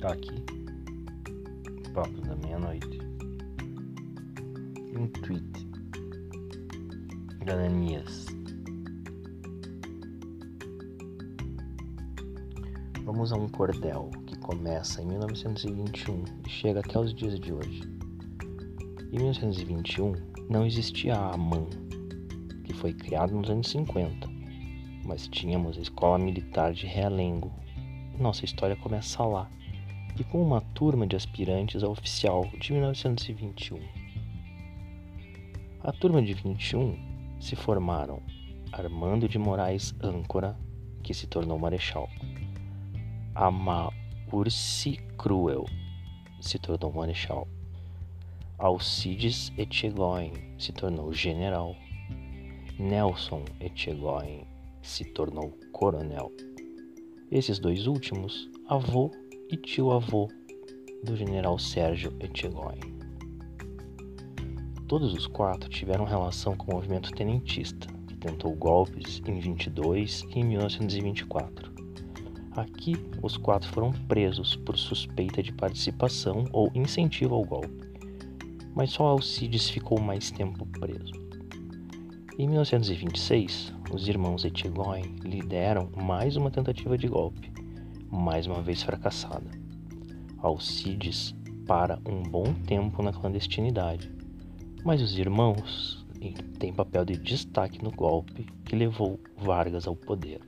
Tá aqui, papo da meia-noite. Um tweet da Ananias. Vamos a um cordel que começa em 1921 e chega até os dias de hoje. Em 1921 não existia a AMAN, que foi criada nos anos 50, mas tínhamos a Escola Militar de Realengo. Nossa história começa lá e com uma turma de aspirantes a oficial de 1921. A turma de 21 se formaram Armando de Moraes Âncora, que se tornou marechal, Amaurci Cruel, se tornou marechal, Alcides Etchegoyen se tornou general, Nelson Etchegoyen se tornou coronel. Esses dois últimos, avô e tio-avô do general Sérgio Etchegoyen. Todos os quatro tiveram relação com o movimento tenentista, que tentou golpes em 22 e em 1924. Aqui, os quatro foram presos por suspeita de participação ou incentivo ao golpe, mas só Alcides ficou mais tempo preso. Em 1926, os irmãos Etchegoyen lideram mais uma tentativa de golpe, mais uma vez fracassada. Alcides para um bom tempo na clandestinidade, mas os irmãos têm papel de destaque no golpe que levou Vargas ao poder.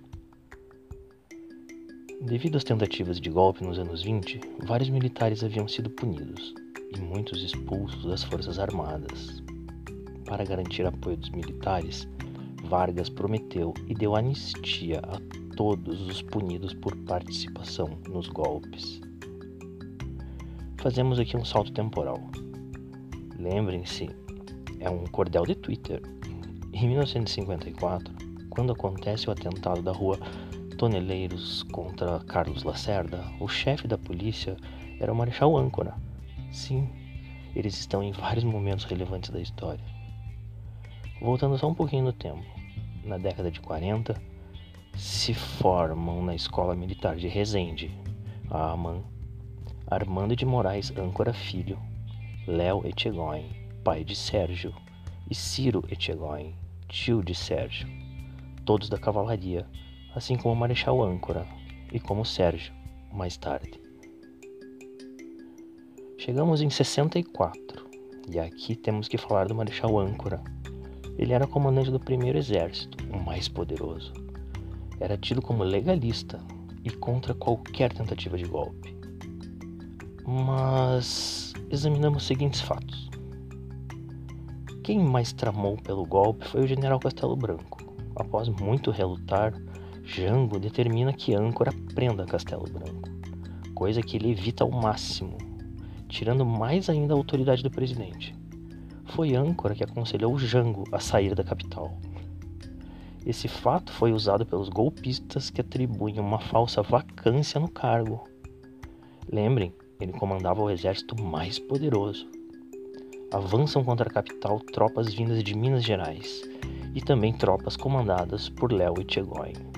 Devido às tentativas de golpe nos anos 20, vários militares haviam sido punidos e muitos expulsos das Forças Armadas. Para garantir apoio dos militares, Vargas prometeu e deu anistia a todos os punidos por participação nos golpes. Fazemos aqui um salto temporal. Lembrem-se, é um cordel de Twitter. Em 1954, quando acontece o atentado da rua Toneleiros contra Carlos Lacerda, o chefe da polícia era o Marechal Âncora. Sim, eles estão em vários momentos relevantes da história. Voltando só um pouquinho no tempo, na década de 40, se formam na Escola Militar de Resende, AMAN, Armando de Moraes Âncora Filho, Léo Etchegoyen, pai de Sérgio, e Ciro Etchegoyen, tio de Sérgio, todos da cavalaria, assim como o Marechal Âncora e como Sérgio, mais tarde. Chegamos em 64, e aqui temos que falar do Marechal Âncora. Ele era comandante do primeiro exército, o mais poderoso era tido como legalista e contra qualquer tentativa de golpe. Mas examinamos os seguintes fatos. Quem mais tramou pelo golpe foi o general Castelo Branco. Após muito relutar, Jango determina que Âncora prenda Castelo Branco, coisa que ele evita ao máximo, tirando mais ainda a autoridade do presidente. Foi Âncora que aconselhou Jango a sair da capital. Esse fato foi usado pelos golpistas que atribuem uma falsa vacância no cargo. Lembrem, ele comandava o exército mais poderoso. Avançam contra a capital tropas vindas de Minas Gerais e também tropas comandadas por Léo Etchegoyen.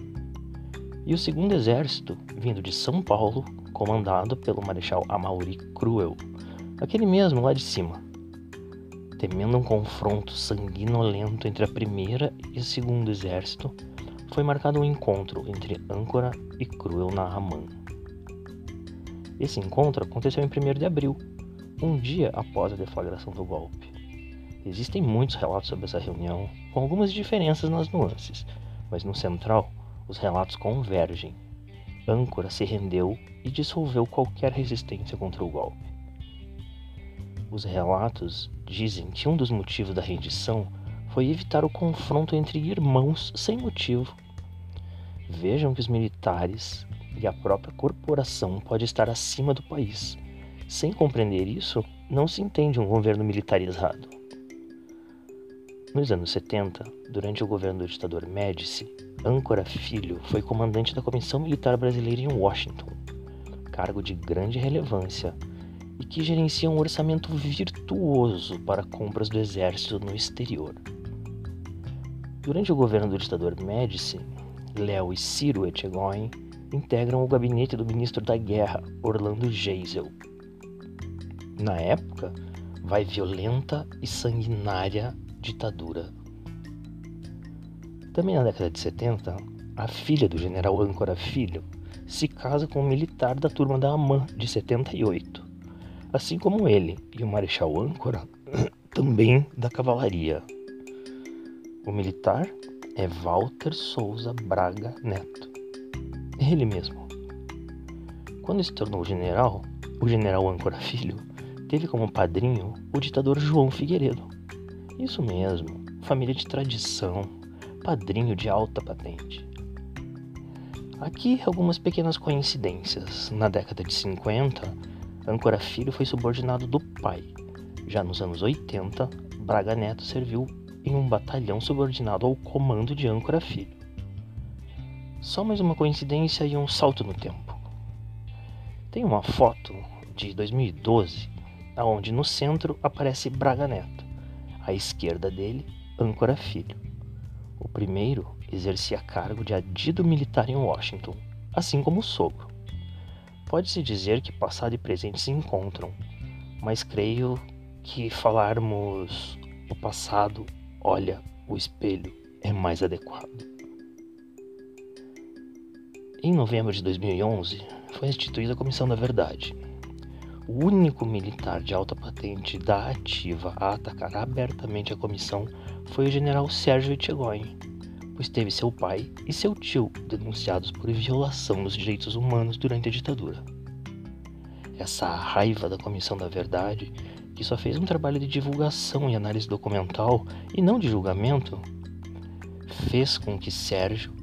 E o segundo exército, vindo de São Paulo, comandado pelo Marechal Amaury Cruel, aquele mesmo lá de cima temendo um confronto sanguinolento entre a primeira e o segundo exército, foi marcado um encontro entre Âncora e Cruel na Raman. Esse encontro aconteceu em 1 de abril, um dia após a deflagração do golpe. Existem muitos relatos sobre essa reunião, com algumas diferenças nas nuances, mas no central, os relatos convergem. Âncora se rendeu e dissolveu qualquer resistência contra o golpe. Os relatos dizem que um dos motivos da rendição foi evitar o confronto entre irmãos sem motivo. Vejam que os militares e a própria corporação pode estar acima do país. Sem compreender isso, não se entende um governo militarizado. Nos anos 70, durante o governo do ditador Médici, Âncora Filho foi comandante da Comissão Militar Brasileira em Washington, cargo de grande relevância e que gerencia um orçamento virtuoso para compras do exército no exterior. Durante o governo do ditador Médici, Léo e Ciro Etchegoyen integram o gabinete do ministro da Guerra, Orlando Geisel. Na época, vai violenta e sanguinária ditadura. Também na década de 70, a filha do general Âncora Filho se casa com um militar da turma da AMAN de 78, assim como ele e o marechal Âncora, também da cavalaria. O militar é Walter Souza Braga Neto. Ele mesmo. Quando se tornou general, o general Âncora Filho teve como padrinho o ditador João Figueiredo. Isso mesmo, família de tradição, padrinho de alta patente. Aqui algumas pequenas coincidências. Na década de 50, Âncora Filho foi subordinado do pai. Já nos anos 80, Braga Neto serviu em um batalhão subordinado ao comando de Âncora Filho. Só mais uma coincidência e um salto no tempo. Tem uma foto de 2012 onde no centro aparece Braga Neto, à esquerda dele, Âncora Filho. O primeiro exercia cargo de adido militar em Washington, assim como o sogro. Pode-se dizer que passado e presente se encontram, mas creio que falarmos o passado olha o espelho é mais adequado. Em novembro de 2011, foi instituída a Comissão da Verdade. O único militar de alta patente da ativa a atacar abertamente a comissão foi o general Sérgio Etchegóin, pois teve seu pai e seu tio denunciados por violação dos direitos humanos durante a ditadura. Essa raiva da Comissão da Verdade que só fez um trabalho de divulgação e análise documental e não de julgamento, fez com que Sérgio,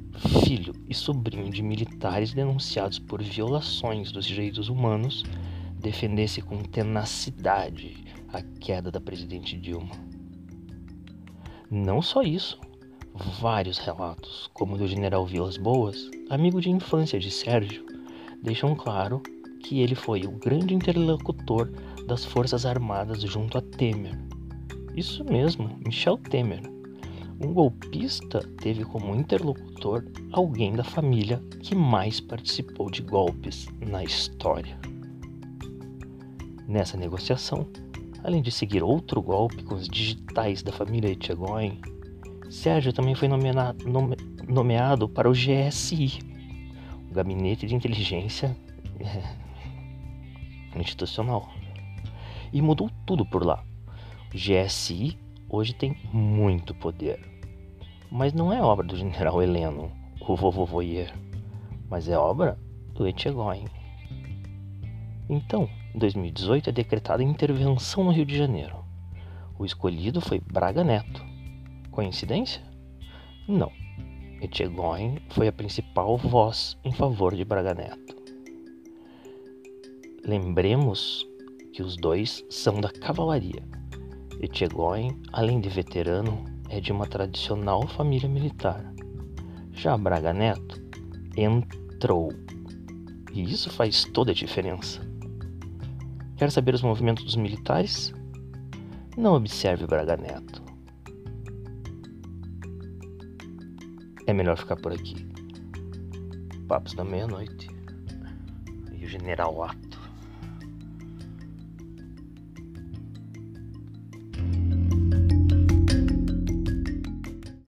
filho e sobrinho de militares denunciados por violações dos direitos humanos, defendesse com tenacidade a queda da presidente Dilma. Não só isso, vários relatos, como o do general Vilas Boas, amigo de infância de Sérgio, deixam claro que ele foi o grande interlocutor das Forças Armadas junto a Temer. Isso mesmo, Michel Temer. Um golpista teve como interlocutor alguém da família que mais participou de golpes na história. Nessa negociação, além de seguir outro golpe com os digitais da família Etchegoin, Sérgio também foi nomeado, nome, nomeado para o GSI, o Gabinete de Inteligência Institucional e mudou tudo por lá. O GSI hoje tem muito poder. Mas não é obra do general Heleno, o vovô Voyer, mas é obra do Etchegóin. Então, em 2018 é decretada intervenção no Rio de Janeiro. O escolhido foi Braga Neto. Coincidência? Não. Etchegóin foi a principal voz em favor de Braga Neto. Lembremos que os dois são da cavalaria. Etchegoin, além de veterano, é de uma tradicional família militar. Já Braga Neto entrou. E isso faz toda a diferença. Quer saber os movimentos dos militares? Não observe Braga Neto. É melhor ficar por aqui. Papos da meia-noite. E o general A